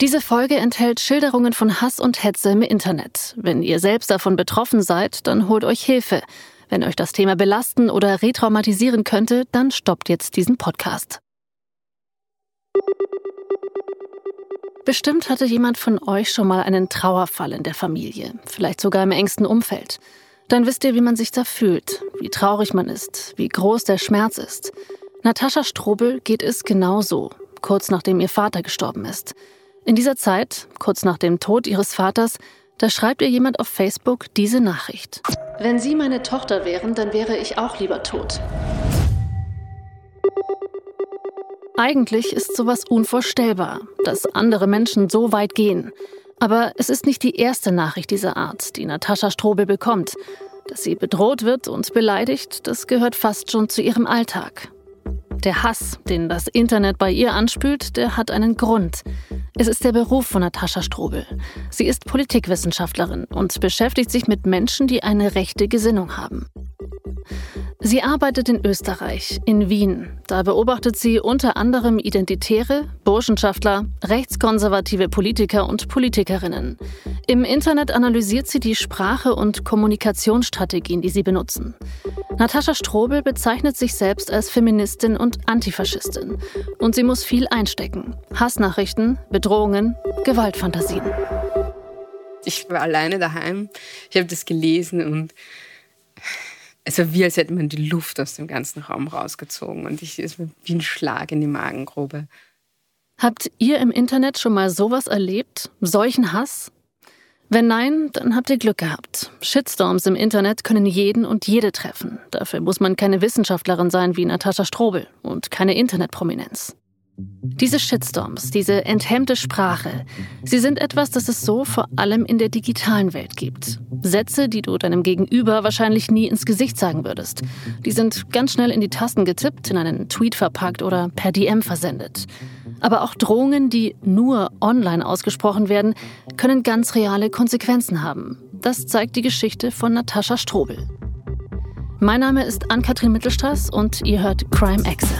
Diese Folge enthält Schilderungen von Hass und Hetze im Internet. Wenn ihr selbst davon betroffen seid, dann holt euch Hilfe. Wenn euch das Thema belasten oder retraumatisieren könnte, dann stoppt jetzt diesen Podcast. Bestimmt hatte jemand von euch schon mal einen Trauerfall in der Familie, vielleicht sogar im engsten Umfeld. Dann wisst ihr, wie man sich da fühlt, wie traurig man ist, wie groß der Schmerz ist. Natascha Strobel geht es genauso, kurz nachdem ihr Vater gestorben ist. In dieser Zeit, kurz nach dem Tod ihres Vaters, da schreibt ihr jemand auf Facebook diese Nachricht. Wenn Sie meine Tochter wären, dann wäre ich auch lieber tot. Eigentlich ist sowas unvorstellbar, dass andere Menschen so weit gehen. Aber es ist nicht die erste Nachricht dieser Art, die Natascha Strobel bekommt. Dass sie bedroht wird und beleidigt, das gehört fast schon zu ihrem Alltag. Der Hass, den das Internet bei ihr anspült, der hat einen Grund. Es ist der Beruf von Natascha Strobel. Sie ist Politikwissenschaftlerin und beschäftigt sich mit Menschen, die eine rechte Gesinnung haben. Sie arbeitet in Österreich, in Wien. Da beobachtet sie unter anderem Identitäre, Burschenschaftler, rechtskonservative Politiker und Politikerinnen. Im Internet analysiert sie die Sprache und Kommunikationsstrategien, die sie benutzen. Natascha Strobel bezeichnet sich selbst als Feministin und Antifaschistin. Und sie muss viel einstecken. Hassnachrichten, Bedrohungen, Gewaltfantasien. Ich war alleine daheim. Ich habe das gelesen und es war wie, als hätte man die Luft aus dem ganzen Raum rausgezogen und ich, es war wie ein Schlag in die Magengrube. Habt ihr im Internet schon mal sowas erlebt? Solchen Hass? Wenn nein, dann habt ihr Glück gehabt. Shitstorms im Internet können jeden und jede treffen. Dafür muss man keine Wissenschaftlerin sein wie Natascha Strobel und keine Internetprominenz. Diese Shitstorms, diese enthemmte Sprache, sie sind etwas, das es so vor allem in der digitalen Welt gibt. Sätze, die du deinem Gegenüber wahrscheinlich nie ins Gesicht sagen würdest. Die sind ganz schnell in die Tasten getippt, in einen Tweet verpackt oder per DM versendet. Aber auch Drohungen, die nur online ausgesprochen werden, können ganz reale Konsequenzen haben. Das zeigt die Geschichte von Natascha Strobel. Mein Name ist Ann-Kathrin Mittelstraß und ihr hört Crime Exe.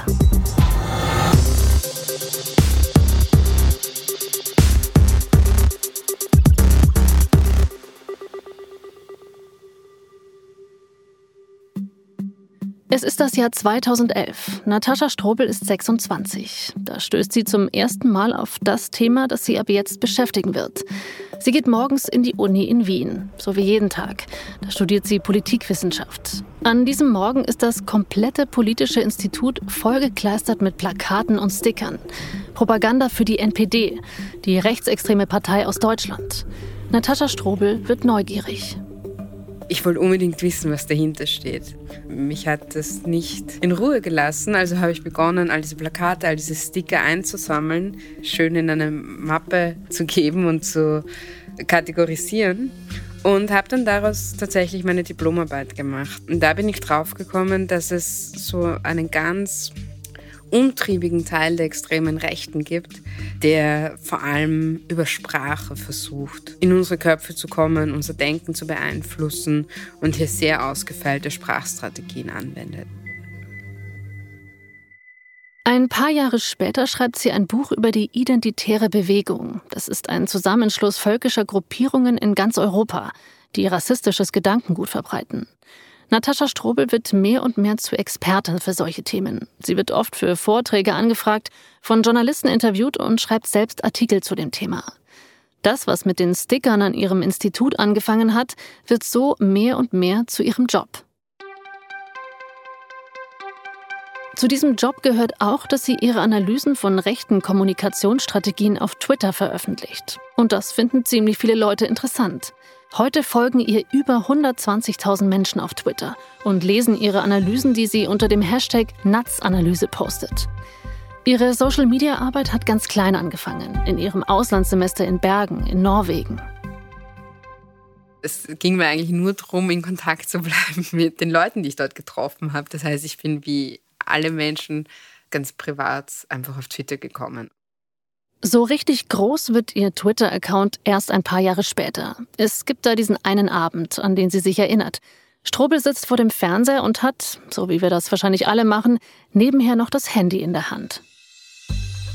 Es ist das Jahr 2011. Natascha Strobel ist 26. Da stößt sie zum ersten Mal auf das Thema, das sie ab jetzt beschäftigen wird. Sie geht morgens in die Uni in Wien, so wie jeden Tag. Da studiert sie Politikwissenschaft. An diesem Morgen ist das komplette politische Institut vollgekleistert mit Plakaten und Stickern. Propaganda für die NPD, die rechtsextreme Partei aus Deutschland. Natascha Strobel wird neugierig. Ich wollte unbedingt wissen, was dahinter steht. Mich hat das nicht in Ruhe gelassen, also habe ich begonnen, all diese Plakate, all diese Sticker einzusammeln, schön in eine Mappe zu geben und zu kategorisieren und habe dann daraus tatsächlich meine Diplomarbeit gemacht. Und da bin ich drauf gekommen, dass es so einen ganz untriebigen Teil der extremen Rechten gibt, der vor allem über Sprache versucht, in unsere Köpfe zu kommen, unser Denken zu beeinflussen und hier sehr ausgefeilte Sprachstrategien anwendet. Ein paar Jahre später schreibt sie ein Buch über die Identitäre Bewegung. Das ist ein Zusammenschluss völkischer Gruppierungen in ganz Europa, die rassistisches Gedankengut verbreiten. Natascha Strobel wird mehr und mehr zu Expertin für solche Themen. Sie wird oft für Vorträge angefragt, von Journalisten interviewt und schreibt selbst Artikel zu dem Thema. Das, was mit den Stickern an ihrem Institut angefangen hat, wird so mehr und mehr zu ihrem Job. Zu diesem Job gehört auch, dass sie ihre Analysen von rechten Kommunikationsstrategien auf Twitter veröffentlicht. Und das finden ziemlich viele Leute interessant. Heute folgen ihr über 120.000 Menschen auf Twitter und lesen ihre Analysen, die sie unter dem Hashtag Nutzanalyse postet. Ihre Social-Media-Arbeit hat ganz klein angefangen, in ihrem Auslandssemester in Bergen, in Norwegen. Es ging mir eigentlich nur darum, in Kontakt zu bleiben mit den Leuten, die ich dort getroffen habe. Das heißt, ich bin wie alle Menschen ganz privat einfach auf Twitter gekommen. So richtig groß wird ihr Twitter-Account erst ein paar Jahre später. Es gibt da diesen einen Abend, an den sie sich erinnert. Strobel sitzt vor dem Fernseher und hat, so wie wir das wahrscheinlich alle machen, nebenher noch das Handy in der Hand.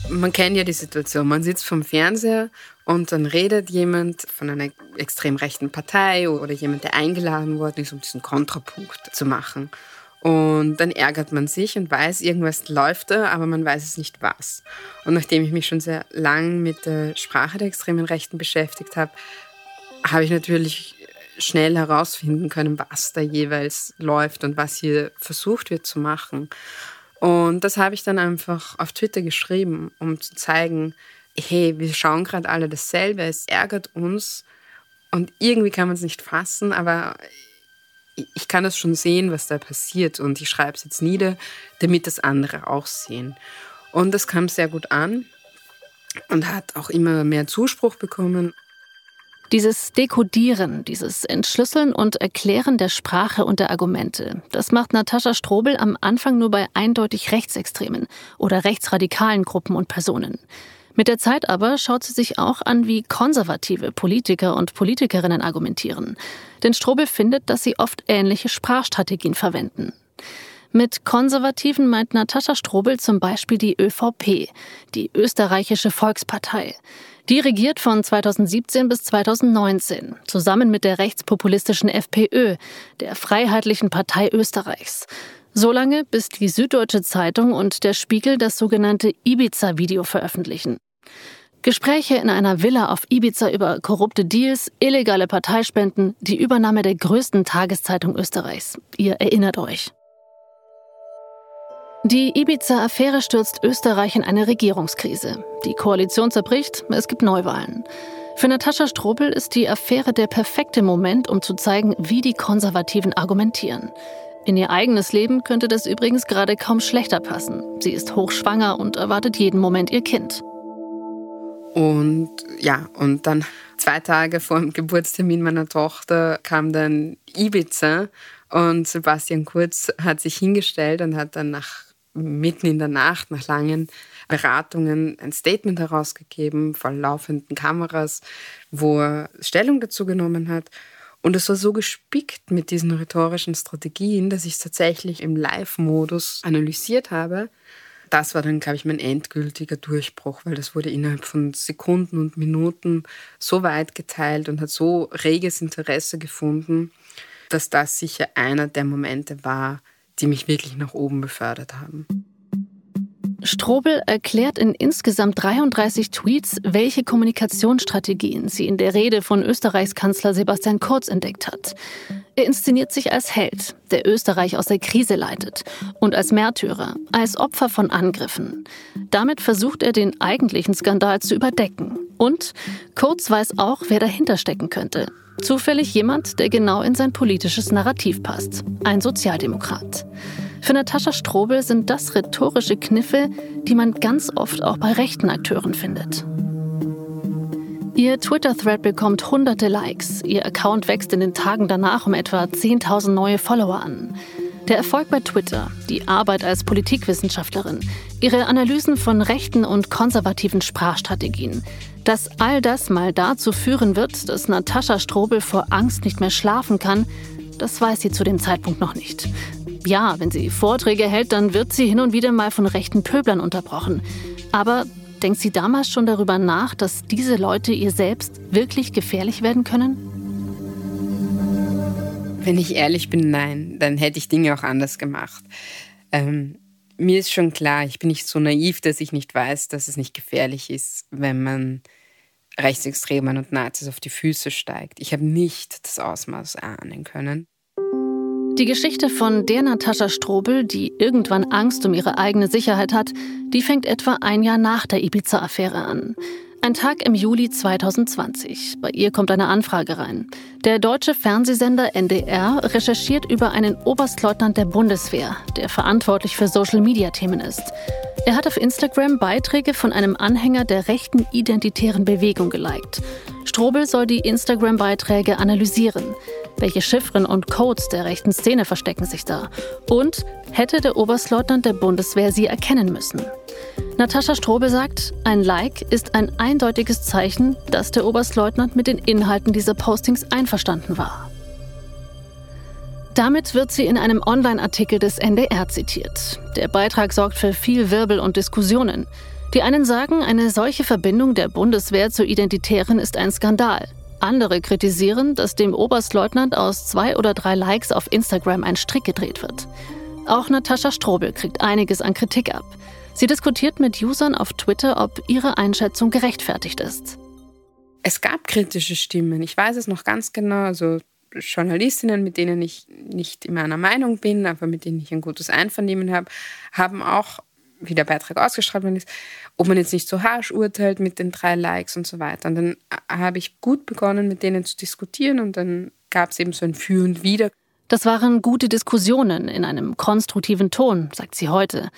man kennt ja die Situation. Man sitzt vom Fernseher und dann redet jemand von einer extrem rechten Partei oder jemand, der eingeladen worden ist, um diesen Kontrapunkt zu machen. Und dann ärgert man sich und weiß, irgendwas läuft da, aber man weiß es nicht was. Und nachdem ich mich schon sehr lang mit der Sprache der extremen Rechten beschäftigt habe, habe ich natürlich schnell herausfinden können, was da jeweils läuft und was hier versucht wird zu machen. Und das habe ich dann einfach auf Twitter geschrieben, um zu zeigen, hey, wir schauen gerade alle dasselbe, es ärgert uns und irgendwie kann man es nicht fassen, aber ich kann das schon sehen, was da passiert und ich schreibe es jetzt nieder, damit das andere auch sehen. Und das kam sehr gut an und hat auch immer mehr Zuspruch bekommen. Dieses Dekodieren, dieses Entschlüsseln und Erklären der Sprache und der Argumente, das macht Natascha Strobel am Anfang nur bei eindeutig rechtsextremen oder rechtsradikalen Gruppen und Personen. Mit der Zeit aber schaut sie sich auch an, wie konservative Politiker und Politikerinnen argumentieren. Denn Strobel findet, dass sie oft ähnliche Sprachstrategien verwenden. Mit Konservativen meint Natascha Strobel zum Beispiel die ÖVP, die österreichische Volkspartei. Die regiert von 2017 bis 2019, zusammen mit der rechtspopulistischen FPÖ, der Freiheitlichen Partei Österreichs. Solange, bis die Süddeutsche Zeitung und der Spiegel das sogenannte Ibiza-Video veröffentlichen. Gespräche in einer Villa auf Ibiza über korrupte Deals, illegale Parteispenden, die Übernahme der größten Tageszeitung Österreichs. Ihr erinnert euch. Die Ibiza-Affäre stürzt Österreich in eine Regierungskrise. Die Koalition zerbricht, es gibt Neuwahlen. Für Natascha Strobel ist die Affäre der perfekte Moment, um zu zeigen, wie die Konservativen argumentieren. In ihr eigenes Leben könnte das übrigens gerade kaum schlechter passen. Sie ist hochschwanger und erwartet jeden Moment ihr Kind. Und ja, und dann zwei Tage vor dem Geburtstermin meiner Tochter kam dann Ibiza und Sebastian Kurz hat sich hingestellt und hat dann nach mitten in der Nacht nach langen Beratungen ein Statement herausgegeben vor laufenden Kameras, wo er Stellung dazu genommen hat. Und es war so gespickt mit diesen rhetorischen Strategien, dass ich es tatsächlich im Live-Modus analysiert habe. Das war dann, glaube ich, mein endgültiger Durchbruch, weil das wurde innerhalb von Sekunden und Minuten so weit geteilt und hat so reges Interesse gefunden, dass das sicher einer der Momente war, die mich wirklich nach oben befördert haben. Strobel erklärt in insgesamt 33 Tweets, welche Kommunikationsstrategien sie in der Rede von Österreichs Kanzler Sebastian Kurz entdeckt hat. Er inszeniert sich als Held, der Österreich aus der Krise leitet, und als Märtyrer, als Opfer von Angriffen. Damit versucht er den eigentlichen Skandal zu überdecken. Und Kurz weiß auch, wer dahinter stecken könnte. Zufällig jemand, der genau in sein politisches Narrativ passt. Ein Sozialdemokrat. Für Natascha Strobel sind das rhetorische Kniffe, die man ganz oft auch bei rechten Akteuren findet. Ihr Twitter-Thread bekommt hunderte Likes. Ihr Account wächst in den Tagen danach um etwa 10.000 neue Follower an. Der Erfolg bei Twitter, die Arbeit als Politikwissenschaftlerin, ihre Analysen von rechten und konservativen Sprachstrategien, dass all das mal dazu führen wird, dass Natascha Strobel vor Angst nicht mehr schlafen kann, das weiß sie zu dem Zeitpunkt noch nicht. Ja, wenn sie Vorträge hält, dann wird sie hin und wieder mal von rechten Pöblern unterbrochen. Aber denkt sie damals schon darüber nach, dass diese Leute ihr selbst wirklich gefährlich werden können? Wenn ich ehrlich bin, nein, dann hätte ich Dinge auch anders gemacht. Ähm, mir ist schon klar, ich bin nicht so naiv, dass ich nicht weiß, dass es nicht gefährlich ist, wenn man Rechtsextremen und Nazis auf die Füße steigt. Ich habe nicht das Ausmaß ahnen können. Die Geschichte von der Natascha Strobel, die irgendwann Angst um ihre eigene Sicherheit hat, die fängt etwa ein Jahr nach der Ibiza-Affäre an. Ein Tag im Juli 2020. Bei ihr kommt eine Anfrage rein. Der deutsche Fernsehsender NDR recherchiert über einen Oberstleutnant der Bundeswehr, der verantwortlich für Social-Media-Themen ist. Er hat auf Instagram Beiträge von einem Anhänger der rechten identitären Bewegung geliked. Strobel soll die Instagram-Beiträge analysieren. Welche Chiffren und Codes der rechten Szene verstecken sich da? Und hätte der Oberstleutnant der Bundeswehr sie erkennen müssen? Natascha Strobel sagt, ein Like ist ein eindeutiges Zeichen, dass der Oberstleutnant mit den Inhalten dieser Postings einverstanden war. Damit wird sie in einem Online-Artikel des NDR zitiert. Der Beitrag sorgt für viel Wirbel und Diskussionen. Die einen sagen, eine solche Verbindung der Bundeswehr zur Identitären ist ein Skandal. Andere kritisieren, dass dem Oberstleutnant aus zwei oder drei Likes auf Instagram ein Strick gedreht wird. Auch Natascha Strobel kriegt einiges an Kritik ab. Sie diskutiert mit Usern auf Twitter, ob ihre Einschätzung gerechtfertigt ist. Es gab kritische Stimmen. Ich weiß es noch ganz genau. Also Journalistinnen, mit denen ich nicht immer einer Meinung bin, aber mit denen ich ein gutes Einvernehmen habe, haben auch, wie der Beitrag ausgestrahlt worden ist, ob man jetzt nicht so harsch urteilt mit den drei Likes und so weiter. Und dann habe ich gut begonnen, mit denen zu diskutieren und dann gab es eben so ein Für und Wider. Das waren gute Diskussionen in einem konstruktiven Ton, sagt sie heute.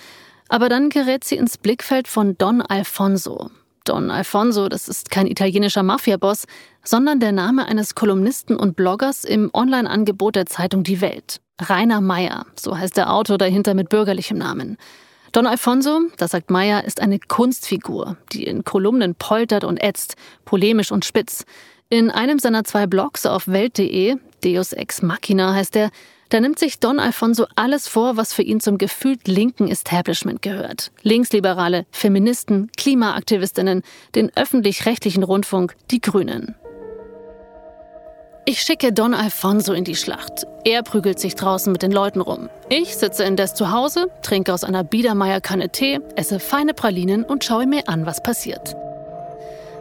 Aber dann gerät sie ins Blickfeld von Don Alfonso. Don Alfonso, das ist kein italienischer Mafiaboss, sondern der Name eines Kolumnisten und Bloggers im Online-Angebot der Zeitung Die Welt. Rainer Meyer, so heißt der Autor dahinter mit bürgerlichem Namen. Don Alfonso, das sagt Meyer, ist eine Kunstfigur, die in Kolumnen poltert und ätzt, polemisch und spitz. In einem seiner zwei Blogs auf Welt.de, Deus Ex Machina heißt er, da nimmt sich Don Alfonso alles vor, was für ihn zum gefühlt linken Establishment gehört. Linksliberale, Feministen, Klimaaktivistinnen, den öffentlich-rechtlichen Rundfunk, die Grünen. Ich schicke Don Alfonso in die Schlacht. Er prügelt sich draußen mit den Leuten rum. Ich sitze indes zu Hause, trinke aus einer Biedermeier-Kanne Tee, esse feine Pralinen und schaue mir an, was passiert.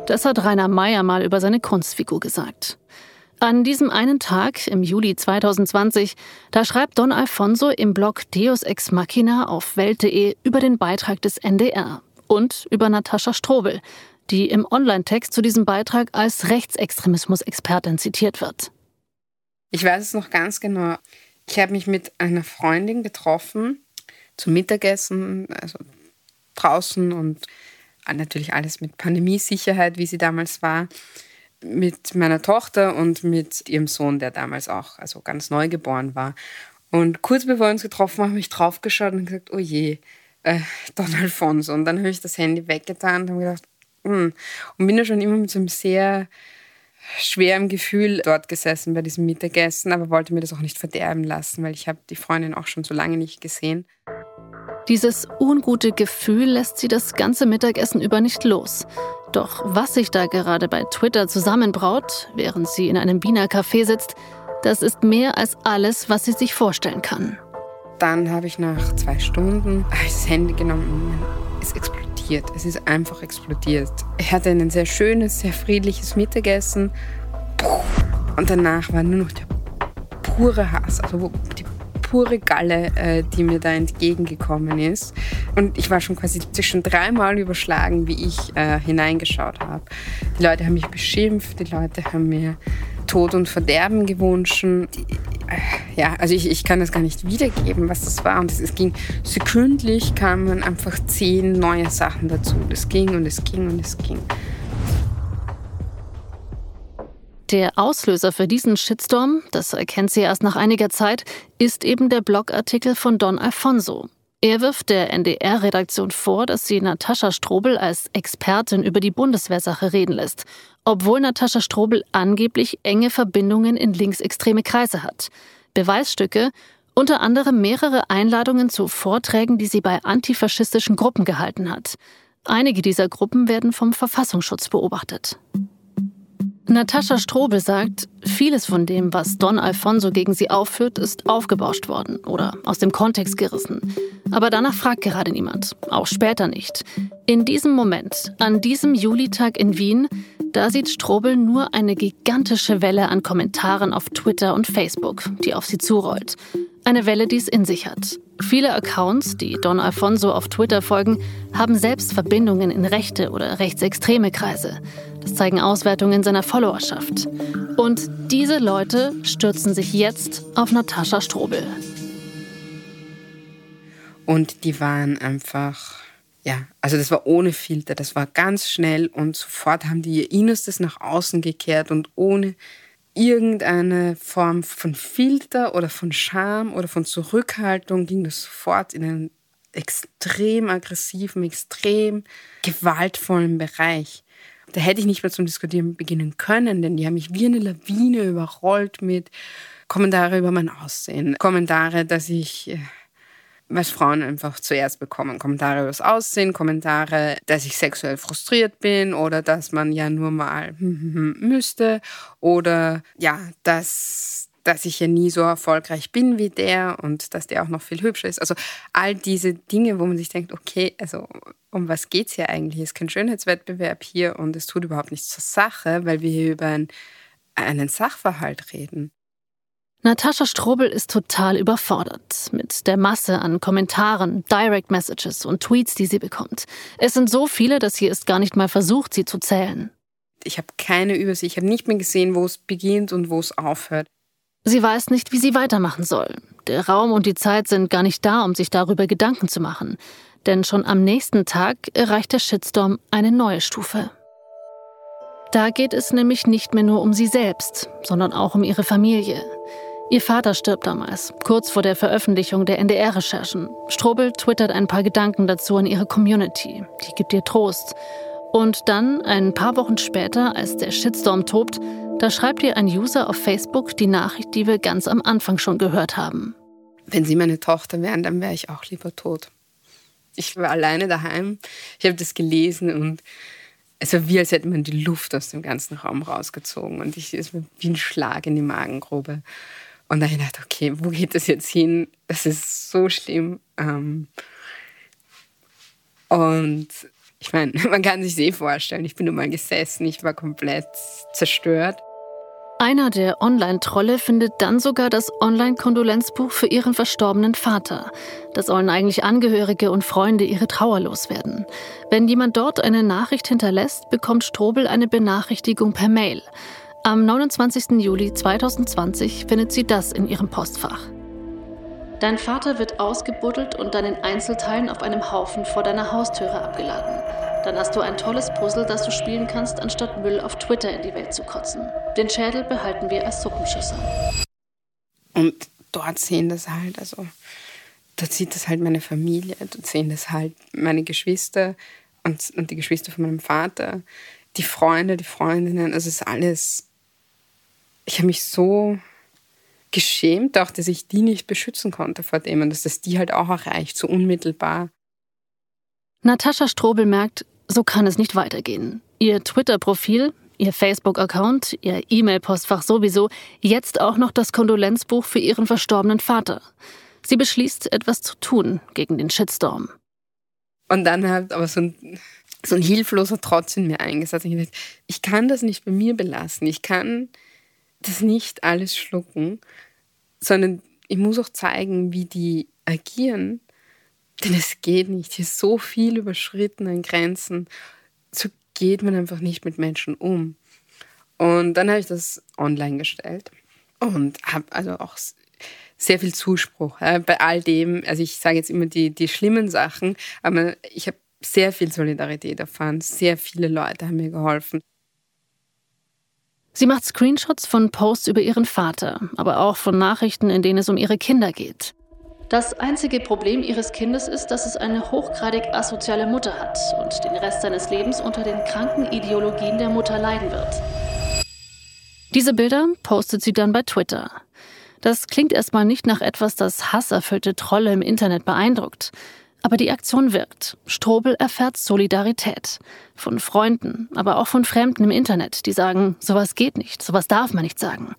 Das hat Rainer Meyer mal über seine Kunstfigur gesagt. An diesem einen Tag im Juli 2020, da schreibt Don Alfonso im Blog Deus Ex Machina auf Welt.de über den Beitrag des NDR und über Natascha Strobel, die im Online-Text zu diesem Beitrag als Rechtsextremismus-Expertin zitiert wird. Ich weiß es noch ganz genau. Ich habe mich mit einer Freundin getroffen zum Mittagessen, also draußen und natürlich alles mit Pandemiesicherheit, wie sie damals war mit meiner Tochter und mit ihrem Sohn, der damals auch also ganz neu geboren war. Und kurz bevor wir uns getroffen haben, habe ich draufgeschaut und gesagt, oh je, äh, Don Alfonso. Und dann habe ich das Handy weggetan und habe gedacht, hm. Und bin ja schon immer mit so einem sehr schweren Gefühl dort gesessen bei diesem Mittagessen, aber wollte mir das auch nicht verderben lassen, weil ich habe die Freundin auch schon so lange nicht gesehen. Dieses ungute Gefühl lässt sie das ganze Mittagessen über nicht los. Doch was sich da gerade bei Twitter zusammenbraut, während sie in einem Wiener Café sitzt, das ist mehr als alles, was sie sich vorstellen kann. Dann habe ich nach zwei Stunden das Handy genommen. Es explodiert. Es ist einfach explodiert. Ich hatte ein sehr schönes, sehr friedliches Mittagessen. Und danach war nur noch der pure Hass. Also die pure Galle, äh, die mir da entgegengekommen ist. Und ich war schon quasi schon dreimal überschlagen, wie ich äh, hineingeschaut habe. Die Leute haben mich beschimpft, die Leute haben mir Tod und Verderben gewünscht. Die, äh, ja, also ich, ich kann das gar nicht wiedergeben, was das war. Und es, es ging sekündlich kamen einfach zehn neue Sachen dazu. Es ging und es ging und es ging. Der Auslöser für diesen Shitstorm, das erkennt sie erst nach einiger Zeit, ist eben der Blogartikel von Don Alfonso. Er wirft der NDR-Redaktion vor, dass sie Natascha Strobel als Expertin über die Bundeswehrsache reden lässt, obwohl Natascha Strobel angeblich enge Verbindungen in linksextreme Kreise hat. Beweisstücke, unter anderem mehrere Einladungen zu Vorträgen, die sie bei antifaschistischen Gruppen gehalten hat. Einige dieser Gruppen werden vom Verfassungsschutz beobachtet. Natascha Strobel sagt, vieles von dem, was Don Alfonso gegen sie aufführt, ist aufgebauscht worden oder aus dem Kontext gerissen. Aber danach fragt gerade niemand, auch später nicht. In diesem Moment, an diesem Julitag in Wien, da sieht Strobel nur eine gigantische Welle an Kommentaren auf Twitter und Facebook, die auf sie zurollt. Eine Welle, die es in sich hat. Viele Accounts, die Don Alfonso auf Twitter folgen, haben selbst Verbindungen in rechte oder rechtsextreme Kreise. Das zeigen Auswertungen seiner Followerschaft. Und diese Leute stürzen sich jetzt auf Natascha Strobel. Und die waren einfach, ja, also das war ohne Filter, das war ganz schnell und sofort haben die ihr Innerstes nach außen gekehrt und ohne irgendeine Form von Filter oder von Scham oder von Zurückhaltung ging das sofort in einen extrem aggressiven, extrem gewaltvollen Bereich. Da hätte ich nicht mehr zum Diskutieren beginnen können, denn die haben mich wie eine Lawine überrollt mit Kommentare über mein Aussehen, Kommentare, dass ich äh, was Frauen einfach zuerst bekommen. Kommentare über das Aussehen, Kommentare, dass ich sexuell frustriert bin oder dass man ja nur mal müsste oder ja, dass, dass ich ja nie so erfolgreich bin wie der und dass der auch noch viel hübscher ist. Also all diese Dinge, wo man sich denkt, okay, also um was geht es hier eigentlich? Es ist kein Schönheitswettbewerb hier und es tut überhaupt nichts zur Sache, weil wir hier über ein, einen Sachverhalt reden. Natascha Strobel ist total überfordert mit der Masse an Kommentaren, Direct Messages und Tweets, die sie bekommt. Es sind so viele, dass sie es gar nicht mal versucht, sie zu zählen. Ich habe keine Übersicht, ich habe nicht mehr gesehen, wo es beginnt und wo es aufhört. Sie weiß nicht, wie sie weitermachen soll. Der Raum und die Zeit sind gar nicht da, um sich darüber Gedanken zu machen. Denn schon am nächsten Tag erreicht der Shitstorm eine neue Stufe. Da geht es nämlich nicht mehr nur um sie selbst, sondern auch um ihre Familie. Ihr Vater stirbt damals, kurz vor der Veröffentlichung der NDR-Recherchen. Strobel twittert ein paar Gedanken dazu an ihre Community. Die gibt ihr Trost. Und dann, ein paar Wochen später, als der Shitstorm tobt, da schreibt ihr ein User auf Facebook die Nachricht, die wir ganz am Anfang schon gehört haben. Wenn Sie meine Tochter wären, dann wäre ich auch lieber tot. Ich war alleine daheim, ich habe das gelesen und es war wie, als hätte man die Luft aus dem ganzen Raum rausgezogen. Und ich, es war wie ein Schlag in die Magengrube. Und da habe ich gedacht, okay, wo geht das jetzt hin? Das ist so schlimm. Ähm und ich meine, man kann sich eh vorstellen, ich bin nur mal gesessen, ich war komplett zerstört. Einer der Online-Trolle findet dann sogar das Online-Kondolenzbuch für ihren verstorbenen Vater. Da sollen eigentlich Angehörige und Freunde ihre Trauer loswerden. Wenn jemand dort eine Nachricht hinterlässt, bekommt Strobel eine Benachrichtigung per Mail. Am 29. Juli 2020 findet sie das in ihrem Postfach. Dein Vater wird ausgebuddelt und dann in Einzelteilen auf einem Haufen vor deiner Haustüre abgeladen. Dann hast du ein tolles Puzzle, das du spielen kannst, anstatt Müll auf Twitter in die Welt zu kotzen. Den Schädel behalten wir als Suppenschüssel. Und dort sehen das halt, also dort sieht das halt meine Familie, dort sehen das halt meine Geschwister und, und die Geschwister von meinem Vater, die Freunde, die Freundinnen, also es ist alles ich habe mich so geschämt, auch dass ich die nicht beschützen konnte vor dem und dass das die halt auch erreicht, so unmittelbar. Natascha Strobel merkt, so kann es nicht weitergehen. Ihr Twitter-Profil, ihr Facebook-Account, ihr E-Mail-Postfach sowieso, jetzt auch noch das Kondolenzbuch für ihren verstorbenen Vater. Sie beschließt, etwas zu tun gegen den Shitstorm. Und dann hat aber so ein, so ein hilfloser Trotz in mir eingesetzt. Ich, dachte, ich kann das nicht bei mir belassen. Ich kann das nicht alles schlucken, sondern ich muss auch zeigen, wie die agieren. Denn es geht nicht. Hier ist so viel überschritten an Grenzen. So geht man einfach nicht mit Menschen um. Und dann habe ich das online gestellt und habe also auch sehr viel Zuspruch ja, bei all dem. Also ich sage jetzt immer die, die schlimmen Sachen, aber ich habe sehr viel Solidarität erfahren. Sehr viele Leute haben mir geholfen. Sie macht Screenshots von Posts über ihren Vater, aber auch von Nachrichten, in denen es um ihre Kinder geht. Das einzige Problem ihres Kindes ist, dass es eine hochgradig asoziale Mutter hat und den Rest seines Lebens unter den kranken Ideologien der Mutter leiden wird. Diese Bilder postet sie dann bei Twitter. Das klingt erstmal nicht nach etwas, das hasserfüllte Trolle im Internet beeindruckt. Aber die Aktion wirkt. Strobel erfährt Solidarität. Von Freunden, aber auch von Fremden im Internet, die sagen, sowas geht nicht, sowas darf man nicht sagen.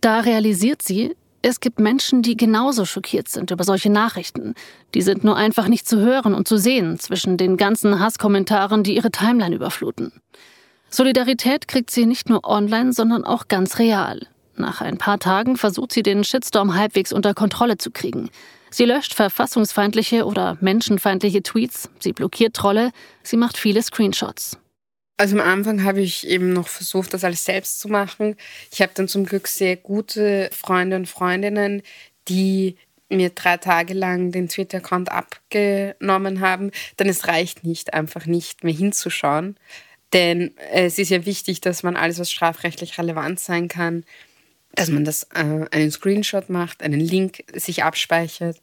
Da realisiert sie, es gibt Menschen, die genauso schockiert sind über solche Nachrichten. Die sind nur einfach nicht zu hören und zu sehen zwischen den ganzen Hasskommentaren, die ihre Timeline überfluten. Solidarität kriegt sie nicht nur online, sondern auch ganz real. Nach ein paar Tagen versucht sie den Shitstorm halbwegs unter Kontrolle zu kriegen. Sie löscht verfassungsfeindliche oder menschenfeindliche Tweets, sie blockiert Trolle, sie macht viele Screenshots. Also am Anfang habe ich eben noch versucht, das alles selbst zu machen. Ich habe dann zum Glück sehr gute Freunde und Freundinnen, die mir drei Tage lang den Twitter-Account abgenommen haben. Denn es reicht nicht, einfach nicht mehr hinzuschauen. Denn es ist ja wichtig, dass man alles, was strafrechtlich relevant sein kann, dass man das äh, einen Screenshot macht, einen Link sich abspeichert,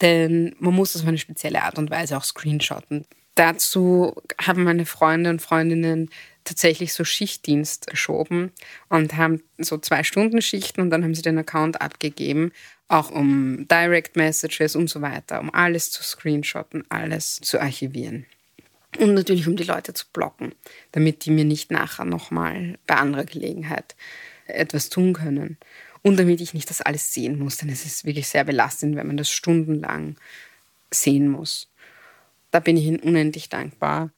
denn man muss das auf eine spezielle Art und Weise auch screenshotten. Dazu haben meine Freunde und Freundinnen tatsächlich so Schichtdienst geschoben und haben so zwei Stunden Schichten und dann haben sie den Account abgegeben, auch um Direct Messages und so weiter, um alles zu screenshotten, alles zu archivieren. Und natürlich, um die Leute zu blocken, damit die mir nicht nachher nochmal bei anderer Gelegenheit etwas tun können. Und damit ich nicht das alles sehen muss, denn es ist wirklich sehr belastend, wenn man das stundenlang sehen muss. Da bin ich Ihnen unendlich dankbar.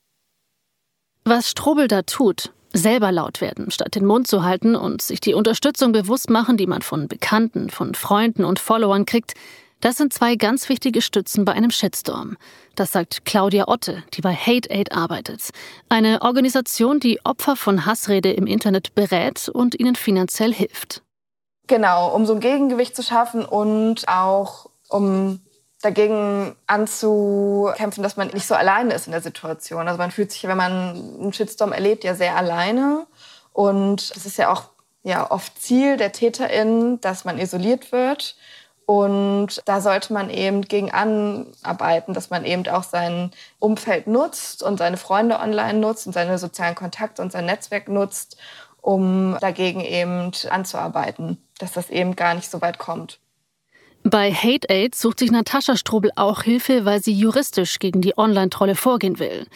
Was Strobel da tut, selber laut werden, statt den Mund zu halten und sich die Unterstützung bewusst machen, die man von Bekannten, von Freunden und Followern kriegt, das sind zwei ganz wichtige Stützen bei einem Shitstorm. Das sagt Claudia Otte, die bei Hate Aid arbeitet. Eine Organisation, die Opfer von Hassrede im Internet berät und ihnen finanziell hilft. Genau, um so ein Gegengewicht zu schaffen und auch um dagegen anzukämpfen, dass man nicht so alleine ist in der Situation. Also man fühlt sich, wenn man einen Shitstorm erlebt, ja sehr alleine. Und es ist ja auch ja, oft Ziel der TäterInnen, dass man isoliert wird. Und da sollte man eben gegen anarbeiten, dass man eben auch sein Umfeld nutzt und seine Freunde online nutzt und seine sozialen Kontakte und sein Netzwerk nutzt, um dagegen eben anzuarbeiten, dass das eben gar nicht so weit kommt. Bei Hate Aid sucht sich Natascha Strobel auch Hilfe, weil sie juristisch gegen die Online-Trolle vorgehen will.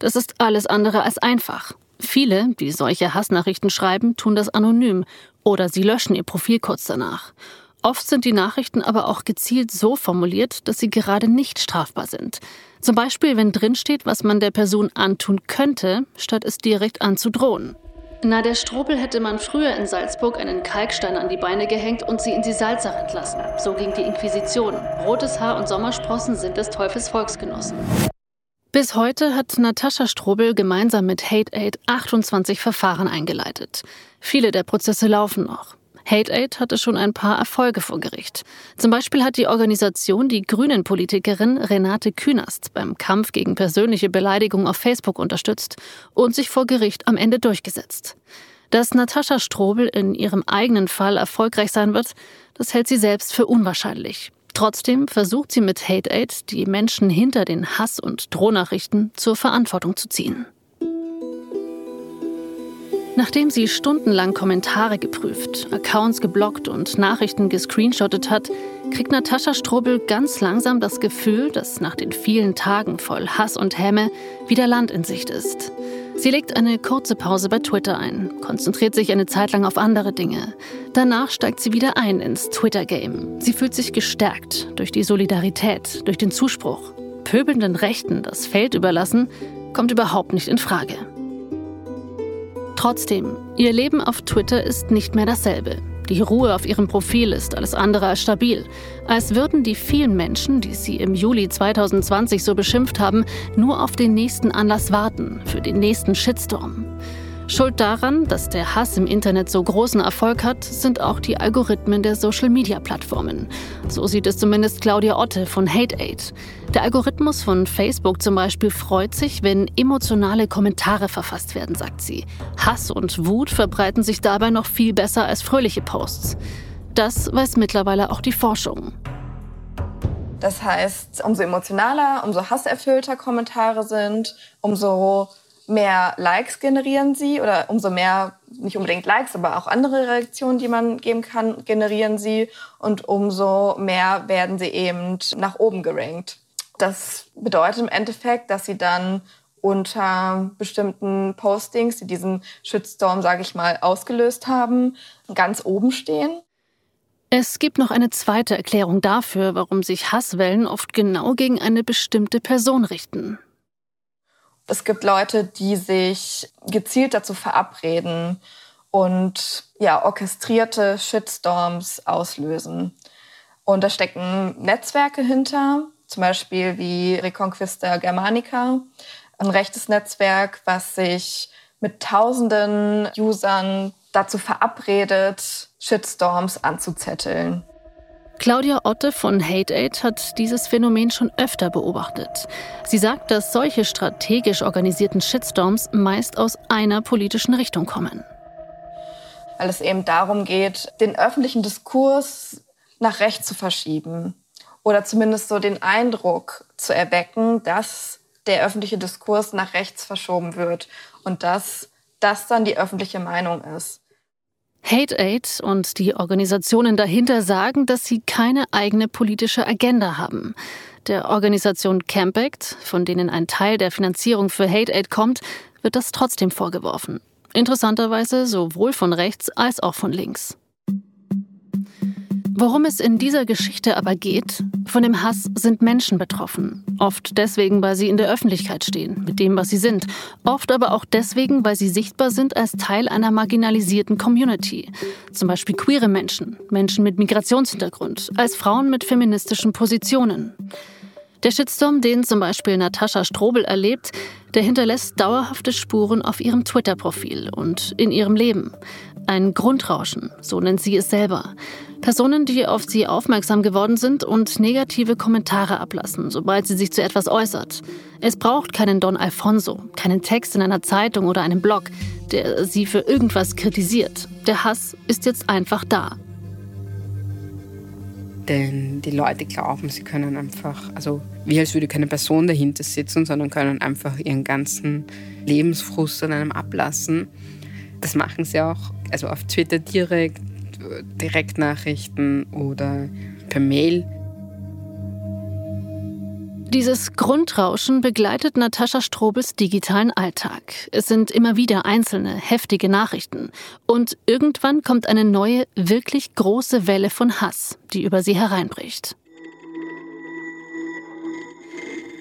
Das ist alles andere als einfach. Viele, die solche Hassnachrichten schreiben, tun das anonym oder sie löschen ihr Profil kurz danach. Oft sind die Nachrichten aber auch gezielt so formuliert, dass sie gerade nicht strafbar sind. Zum Beispiel, wenn drinsteht, was man der Person antun könnte, statt es direkt anzudrohen. Na, der Strobel hätte man früher in Salzburg einen Kalkstein an die Beine gehängt und sie in die Salzach entlassen. So ging die Inquisition. Rotes Haar und Sommersprossen sind des Teufels Volksgenossen. Bis heute hat Natascha Strobel gemeinsam mit Hate Aid 28 Verfahren eingeleitet. Viele der Prozesse laufen noch. Hate Aid hatte schon ein paar Erfolge vor Gericht. Zum Beispiel hat die Organisation die Grünen-Politikerin Renate Künast beim Kampf gegen persönliche Beleidigung auf Facebook unterstützt und sich vor Gericht am Ende durchgesetzt. Dass Natascha Strobel in ihrem eigenen Fall erfolgreich sein wird, das hält sie selbst für unwahrscheinlich. Trotzdem versucht sie mit Hate Aid, die Menschen hinter den Hass- und Drohnachrichten zur Verantwortung zu ziehen. Nachdem sie stundenlang Kommentare geprüft, Accounts geblockt und Nachrichten gescreenshottet hat, kriegt Natascha Strobel ganz langsam das Gefühl, dass nach den vielen Tagen voll Hass und Häme wieder Land in Sicht ist. Sie legt eine kurze Pause bei Twitter ein, konzentriert sich eine Zeit lang auf andere Dinge. Danach steigt sie wieder ein ins Twitter-Game. Sie fühlt sich gestärkt durch die Solidarität, durch den Zuspruch. Pöbelnden Rechten das Feld überlassen, kommt überhaupt nicht in Frage. Trotzdem, ihr Leben auf Twitter ist nicht mehr dasselbe. Die Ruhe auf ihrem Profil ist alles andere als stabil. Als würden die vielen Menschen, die sie im Juli 2020 so beschimpft haben, nur auf den nächsten Anlass warten, für den nächsten Shitstorm. Schuld daran, dass der Hass im Internet so großen Erfolg hat, sind auch die Algorithmen der Social-Media-Plattformen. So sieht es zumindest Claudia Otte von Hate Aid. Der Algorithmus von Facebook zum Beispiel freut sich, wenn emotionale Kommentare verfasst werden, sagt sie. Hass und Wut verbreiten sich dabei noch viel besser als fröhliche Posts. Das weiß mittlerweile auch die Forschung. Das heißt, umso emotionaler, umso hasserfüllter Kommentare sind, umso mehr Likes generieren sie oder umso mehr, nicht unbedingt Likes, aber auch andere Reaktionen, die man geben kann, generieren sie und umso mehr werden sie eben nach oben gerankt. Das bedeutet im Endeffekt, dass sie dann unter bestimmten Postings, die diesen Shitstorm, sage ich mal, ausgelöst haben, ganz oben stehen. Es gibt noch eine zweite Erklärung dafür, warum sich Hasswellen oft genau gegen eine bestimmte Person richten. Es gibt Leute, die sich gezielt dazu verabreden und ja, orchestrierte Shitstorms auslösen. Und da stecken Netzwerke hinter, zum Beispiel wie Reconquista Germanica, ein rechtes Netzwerk, was sich mit tausenden Usern dazu verabredet, Shitstorms anzuzetteln. Claudia Otte von Hate Aid hat dieses Phänomen schon öfter beobachtet. Sie sagt, dass solche strategisch organisierten Shitstorms meist aus einer politischen Richtung kommen. Weil es eben darum geht, den öffentlichen Diskurs nach rechts zu verschieben oder zumindest so den Eindruck zu erwecken, dass der öffentliche Diskurs nach rechts verschoben wird und dass das dann die öffentliche Meinung ist. Hate Aid und die Organisationen dahinter sagen, dass sie keine eigene politische Agenda haben. Der Organisation Campact, von denen ein Teil der Finanzierung für Hate Aid kommt, wird das trotzdem vorgeworfen. Interessanterweise sowohl von rechts als auch von links. Worum es in dieser Geschichte aber geht, von dem Hass sind Menschen betroffen. Oft deswegen, weil sie in der Öffentlichkeit stehen, mit dem, was sie sind. Oft aber auch deswegen, weil sie sichtbar sind als Teil einer marginalisierten Community. Zum Beispiel queere Menschen, Menschen mit Migrationshintergrund, als Frauen mit feministischen Positionen. Der Shitstorm, den zum Beispiel Natascha Strobel erlebt, der hinterlässt dauerhafte Spuren auf ihrem Twitter-Profil und in ihrem Leben. Ein Grundrauschen, so nennt sie es selber. Personen, die auf sie aufmerksam geworden sind und negative Kommentare ablassen, sobald sie sich zu etwas äußert. Es braucht keinen Don Alfonso, keinen Text in einer Zeitung oder einem Blog, der sie für irgendwas kritisiert. Der Hass ist jetzt einfach da. Denn die Leute glauben, sie können einfach, also wie als würde keine Person dahinter sitzen, sondern können einfach ihren ganzen Lebensfrust an einem ablassen. Das machen sie auch also auf Twitter direkt, Direktnachrichten oder per Mail. Dieses Grundrauschen begleitet Natascha Strobels digitalen Alltag. Es sind immer wieder einzelne, heftige Nachrichten. Und irgendwann kommt eine neue, wirklich große Welle von Hass, die über sie hereinbricht.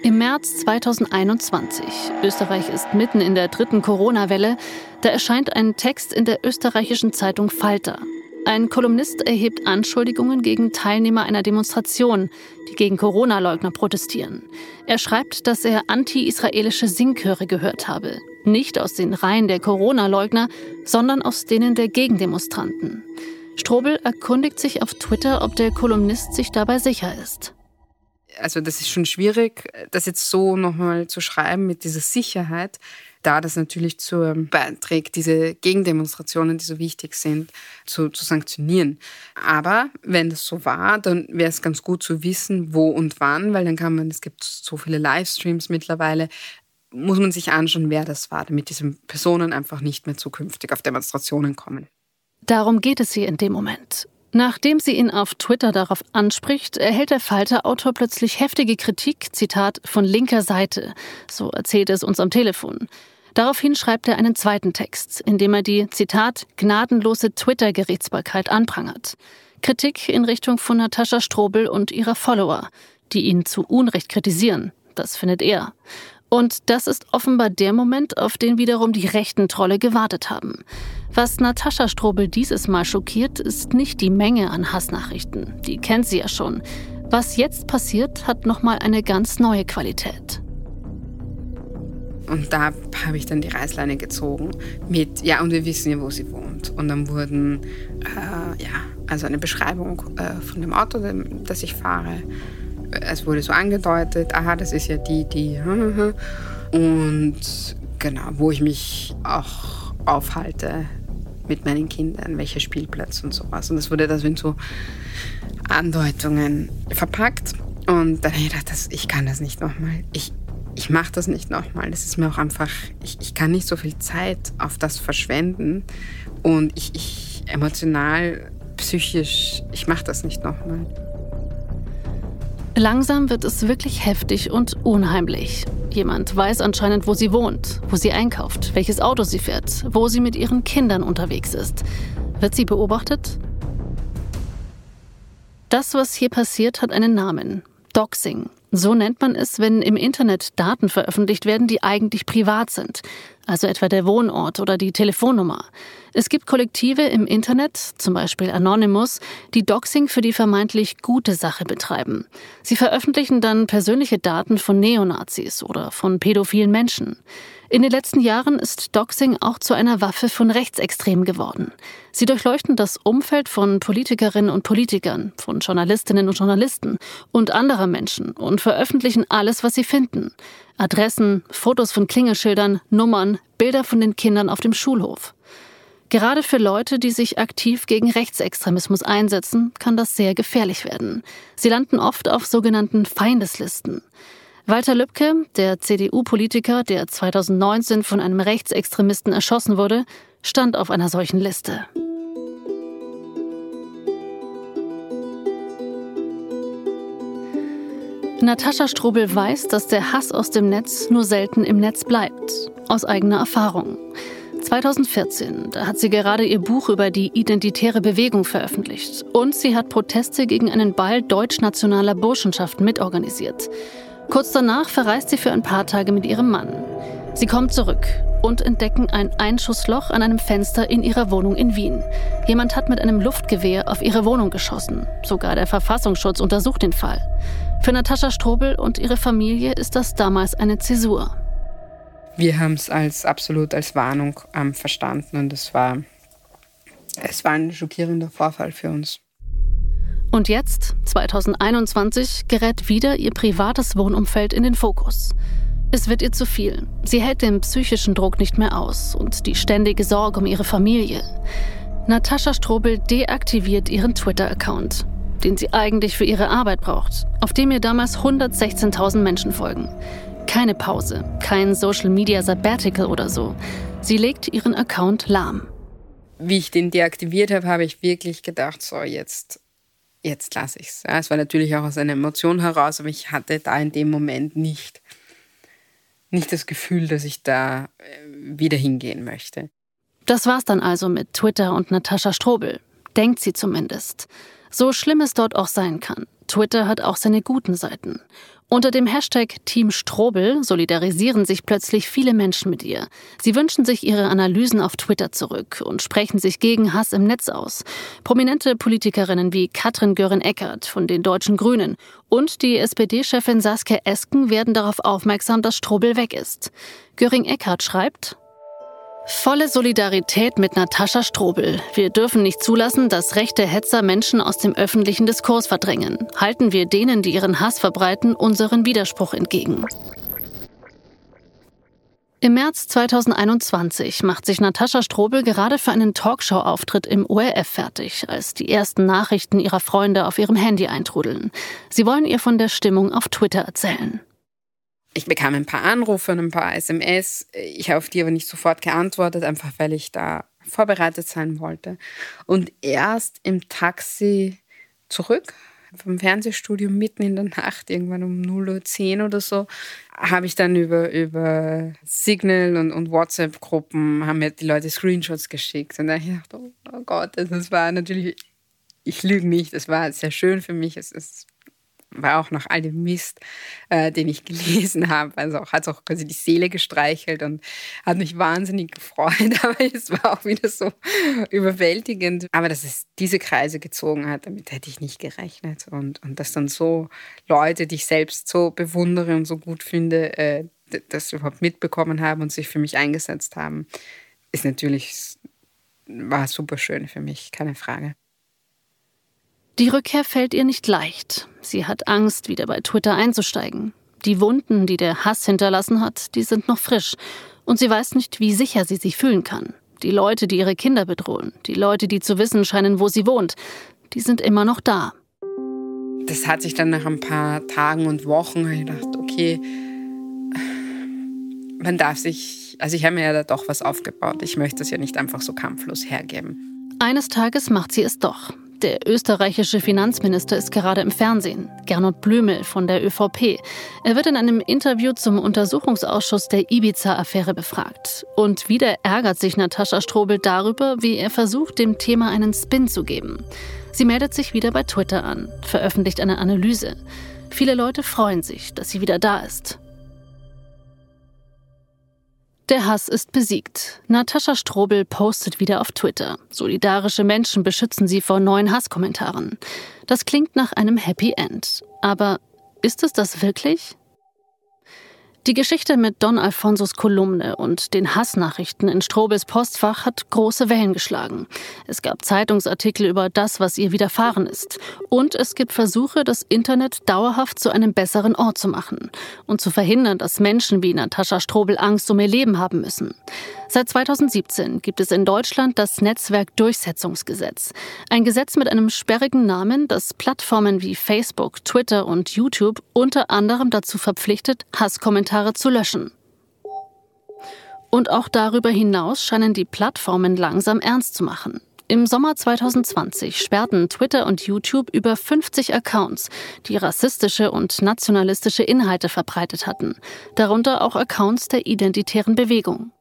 Im März 2021, Österreich ist mitten in der dritten Corona-Welle, da erscheint ein Text in der österreichischen Zeitung Falter. Ein Kolumnist erhebt Anschuldigungen gegen Teilnehmer einer Demonstration, die gegen Corona-Leugner protestieren. Er schreibt, dass er anti-israelische Singchöre gehört habe. Nicht aus den Reihen der Corona-Leugner, sondern aus denen der Gegendemonstranten. Strobel erkundigt sich auf Twitter, ob der Kolumnist sich dabei sicher ist also das ist schon schwierig, das jetzt so nochmal zu schreiben mit dieser Sicherheit, da das natürlich zur beiträgt, diese Gegendemonstrationen, die so wichtig sind, zu, zu sanktionieren. Aber wenn das so war, dann wäre es ganz gut zu wissen, wo und wann, weil dann kann man, es gibt so viele Livestreams mittlerweile, muss man sich anschauen, wer das war, damit diese Personen einfach nicht mehr zukünftig auf Demonstrationen kommen. Darum geht es hier in dem Moment. Nachdem sie ihn auf Twitter darauf anspricht, erhält der Falter-Autor plötzlich heftige Kritik, Zitat, von linker Seite. So erzählt es uns am Telefon. Daraufhin schreibt er einen zweiten Text, in dem er die, Zitat, gnadenlose Twitter-Gerichtsbarkeit anprangert. Kritik in Richtung von Natascha Strobel und ihrer Follower, die ihn zu Unrecht kritisieren. Das findet er. Und das ist offenbar der Moment, auf den wiederum die rechten Trolle gewartet haben. Was Natascha Strobel dieses Mal schockiert, ist nicht die Menge an Hassnachrichten. Die kennt sie ja schon. Was jetzt passiert, hat nochmal eine ganz neue Qualität. Und da habe ich dann die Reißleine gezogen mit, ja, und wir wissen ja, wo sie wohnt. Und dann wurden, äh, ja, also eine Beschreibung äh, von dem Auto, das ich fahre, es wurde so angedeutet, aha, das ist ja die, die. Und genau, wo ich mich auch aufhalte mit meinen Kindern, welcher Spielplatz und sowas. Und das wurde da so in so Andeutungen verpackt. Und dann habe ich gedacht, das, ich kann das nicht nochmal. Ich, ich mache das nicht nochmal. Das ist mir auch einfach, ich, ich kann nicht so viel Zeit auf das verschwenden. Und ich, ich emotional, psychisch, ich mache das nicht nochmal. Langsam wird es wirklich heftig und unheimlich. Jemand weiß anscheinend, wo sie wohnt, wo sie einkauft, welches Auto sie fährt, wo sie mit ihren Kindern unterwegs ist. Wird sie beobachtet? Das, was hier passiert, hat einen Namen. Doxing. So nennt man es, wenn im Internet Daten veröffentlicht werden, die eigentlich privat sind, also etwa der Wohnort oder die Telefonnummer. Es gibt Kollektive im Internet, zum Beispiel Anonymous, die Doxing für die vermeintlich gute Sache betreiben. Sie veröffentlichen dann persönliche Daten von Neonazis oder von pädophilen Menschen. In den letzten Jahren ist Doxing auch zu einer Waffe von Rechtsextremen geworden. Sie durchleuchten das Umfeld von Politikerinnen und Politikern, von Journalistinnen und Journalisten und anderer Menschen und veröffentlichen alles, was sie finden. Adressen, Fotos von Klingelschildern, Nummern, Bilder von den Kindern auf dem Schulhof. Gerade für Leute, die sich aktiv gegen Rechtsextremismus einsetzen, kann das sehr gefährlich werden. Sie landen oft auf sogenannten Feindeslisten. Walter Lübcke, der CDU-Politiker, der 2019 von einem Rechtsextremisten erschossen wurde, stand auf einer solchen Liste. Natascha Strobel weiß, dass der Hass aus dem Netz nur selten im Netz bleibt. Aus eigener Erfahrung. 2014, da hat sie gerade ihr Buch über die identitäre Bewegung veröffentlicht. Und sie hat Proteste gegen einen Ball deutschnationaler Burschenschaften mitorganisiert. Kurz danach verreist sie für ein paar Tage mit ihrem Mann. Sie kommen zurück und entdecken ein Einschussloch an einem Fenster in ihrer Wohnung in Wien. Jemand hat mit einem Luftgewehr auf ihre Wohnung geschossen. Sogar der Verfassungsschutz untersucht den Fall. Für Natascha Strobel und ihre Familie ist das damals eine Zäsur. Wir haben es als absolut als Warnung ähm, verstanden und es war, es war ein schockierender Vorfall für uns. Und jetzt, 2021, gerät wieder ihr privates Wohnumfeld in den Fokus. Es wird ihr zu viel. Sie hält den psychischen Druck nicht mehr aus und die ständige Sorge um ihre Familie. Natascha Strobel deaktiviert ihren Twitter-Account, den sie eigentlich für ihre Arbeit braucht, auf dem ihr damals 116.000 Menschen folgen. Keine Pause, kein Social Media Sabbatical oder so. Sie legt ihren Account lahm. Wie ich den deaktiviert habe, habe ich wirklich gedacht, so jetzt, jetzt lasse ich es. Ja, es war natürlich auch aus einer Emotion heraus, aber ich hatte da in dem Moment nicht nicht das Gefühl, dass ich da äh, wieder hingehen möchte. Das war's dann also mit Twitter und Natascha Strobel. Denkt sie zumindest. So schlimm es dort auch sein kann. Twitter hat auch seine guten Seiten. Unter dem Hashtag Team Strobel solidarisieren sich plötzlich viele Menschen mit ihr. Sie wünschen sich ihre Analysen auf Twitter zurück und sprechen sich gegen Hass im Netz aus. Prominente Politikerinnen wie Katrin Göring-Eckardt von den Deutschen Grünen und die SPD-Chefin Saskia Esken werden darauf aufmerksam, dass Strobel weg ist. Göring-Eckardt schreibt, Volle Solidarität mit Natascha Strobel. Wir dürfen nicht zulassen, dass rechte Hetzer Menschen aus dem öffentlichen Diskurs verdrängen. Halten wir denen, die ihren Hass verbreiten, unseren Widerspruch entgegen. Im März 2021 macht sich Natascha Strobel gerade für einen Talkshow-Auftritt im ORF fertig, als die ersten Nachrichten ihrer Freunde auf ihrem Handy eintrudeln. Sie wollen ihr von der Stimmung auf Twitter erzählen. Ich bekam ein paar Anrufe und ein paar SMS. Ich habe auf die aber nicht sofort geantwortet, einfach weil ich da vorbereitet sein wollte. Und erst im Taxi zurück vom Fernsehstudio mitten in der Nacht, irgendwann um 0.10 Uhr oder so, habe ich dann über, über Signal und, und WhatsApp-Gruppen, haben mir die Leute Screenshots geschickt. Und da habe ich gedacht, oh, oh Gott, das war natürlich, ich lüge nicht, das war sehr schön für mich. Es, es war auch nach all dem Mist, äh, den ich gelesen habe. Also auch, hat es auch quasi die Seele gestreichelt und hat mich wahnsinnig gefreut. Aber es war auch wieder so überwältigend. Aber dass es diese Kreise gezogen hat, damit hätte ich nicht gerechnet. Und, und dass dann so Leute, die ich selbst so bewundere und so gut finde, äh, das überhaupt mitbekommen haben und sich für mich eingesetzt haben, ist natürlich, war super schön für mich, keine Frage. Die Rückkehr fällt ihr nicht leicht. Sie hat Angst, wieder bei Twitter einzusteigen. Die Wunden, die der Hass hinterlassen hat, die sind noch frisch. Und sie weiß nicht, wie sicher sie sich fühlen kann. Die Leute, die ihre Kinder bedrohen, die Leute, die zu wissen scheinen, wo sie wohnt, die sind immer noch da. Das hat sich dann nach ein paar Tagen und Wochen gedacht, okay, man darf sich, also ich habe mir ja da doch was aufgebaut. Ich möchte es ja nicht einfach so kampflos hergeben. Eines Tages macht sie es doch. Der österreichische Finanzminister ist gerade im Fernsehen, Gernot Blümel von der ÖVP. Er wird in einem Interview zum Untersuchungsausschuss der Ibiza-Affäre befragt. Und wieder ärgert sich Natascha Strobel darüber, wie er versucht, dem Thema einen Spin zu geben. Sie meldet sich wieder bei Twitter an, veröffentlicht eine Analyse. Viele Leute freuen sich, dass sie wieder da ist. Der Hass ist besiegt. Natascha Strobel postet wieder auf Twitter. Solidarische Menschen beschützen sie vor neuen Hasskommentaren. Das klingt nach einem Happy End. Aber ist es das wirklich? Die Geschichte mit Don Alfonsos Kolumne und den Hassnachrichten in Strobels Postfach hat große Wellen geschlagen. Es gab Zeitungsartikel über das, was ihr widerfahren ist. Und es gibt Versuche, das Internet dauerhaft zu einem besseren Ort zu machen und zu verhindern, dass Menschen wie Natascha Strobel Angst um ihr Leben haben müssen. Seit 2017 gibt es in Deutschland das Netzwerkdurchsetzungsgesetz. Ein Gesetz mit einem sperrigen Namen, das Plattformen wie Facebook, Twitter und YouTube unter anderem dazu verpflichtet, Hasskommentare zu löschen. Und auch darüber hinaus scheinen die Plattformen langsam ernst zu machen. Im Sommer 2020 sperrten Twitter und YouTube über 50 Accounts, die rassistische und nationalistische Inhalte verbreitet hatten, darunter auch Accounts der identitären Bewegung.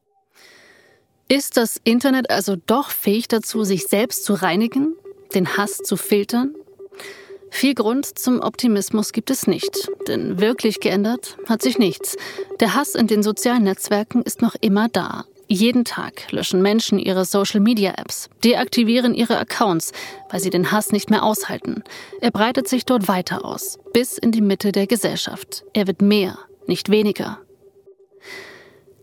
Ist das Internet also doch fähig dazu, sich selbst zu reinigen, den Hass zu filtern? Viel Grund zum Optimismus gibt es nicht, denn wirklich geändert hat sich nichts. Der Hass in den sozialen Netzwerken ist noch immer da. Jeden Tag löschen Menschen ihre Social-Media-Apps, deaktivieren ihre Accounts, weil sie den Hass nicht mehr aushalten. Er breitet sich dort weiter aus, bis in die Mitte der Gesellschaft. Er wird mehr, nicht weniger.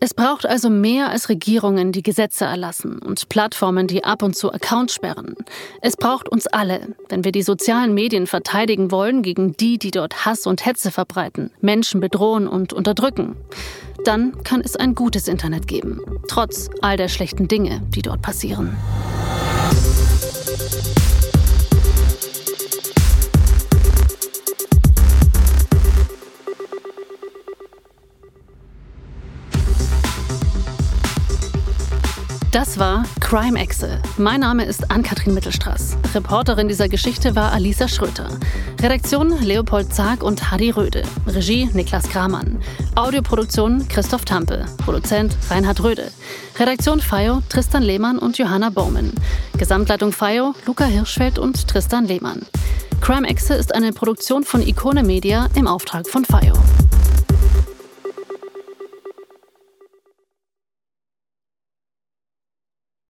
Es braucht also mehr als Regierungen, die Gesetze erlassen und Plattformen, die ab und zu Accounts sperren. Es braucht uns alle, wenn wir die sozialen Medien verteidigen wollen gegen die, die dort Hass und Hetze verbreiten, Menschen bedrohen und unterdrücken. Dann kann es ein gutes Internet geben, trotz all der schlechten Dinge, die dort passieren. Das war Crime Excel. Mein Name ist Ann-Kathrin Mittelstraß. Reporterin dieser Geschichte war Alisa Schröter. Redaktion Leopold Zag und Hadi Röde. Regie Niklas Kramann. Audioproduktion Christoph Tampe. Produzent Reinhard Röde. Redaktion FIO Tristan Lehmann und Johanna Bowman. Gesamtleitung FIO Luca Hirschfeld und Tristan Lehmann. Crime Excel ist eine Produktion von Ikone Media im Auftrag von FIO.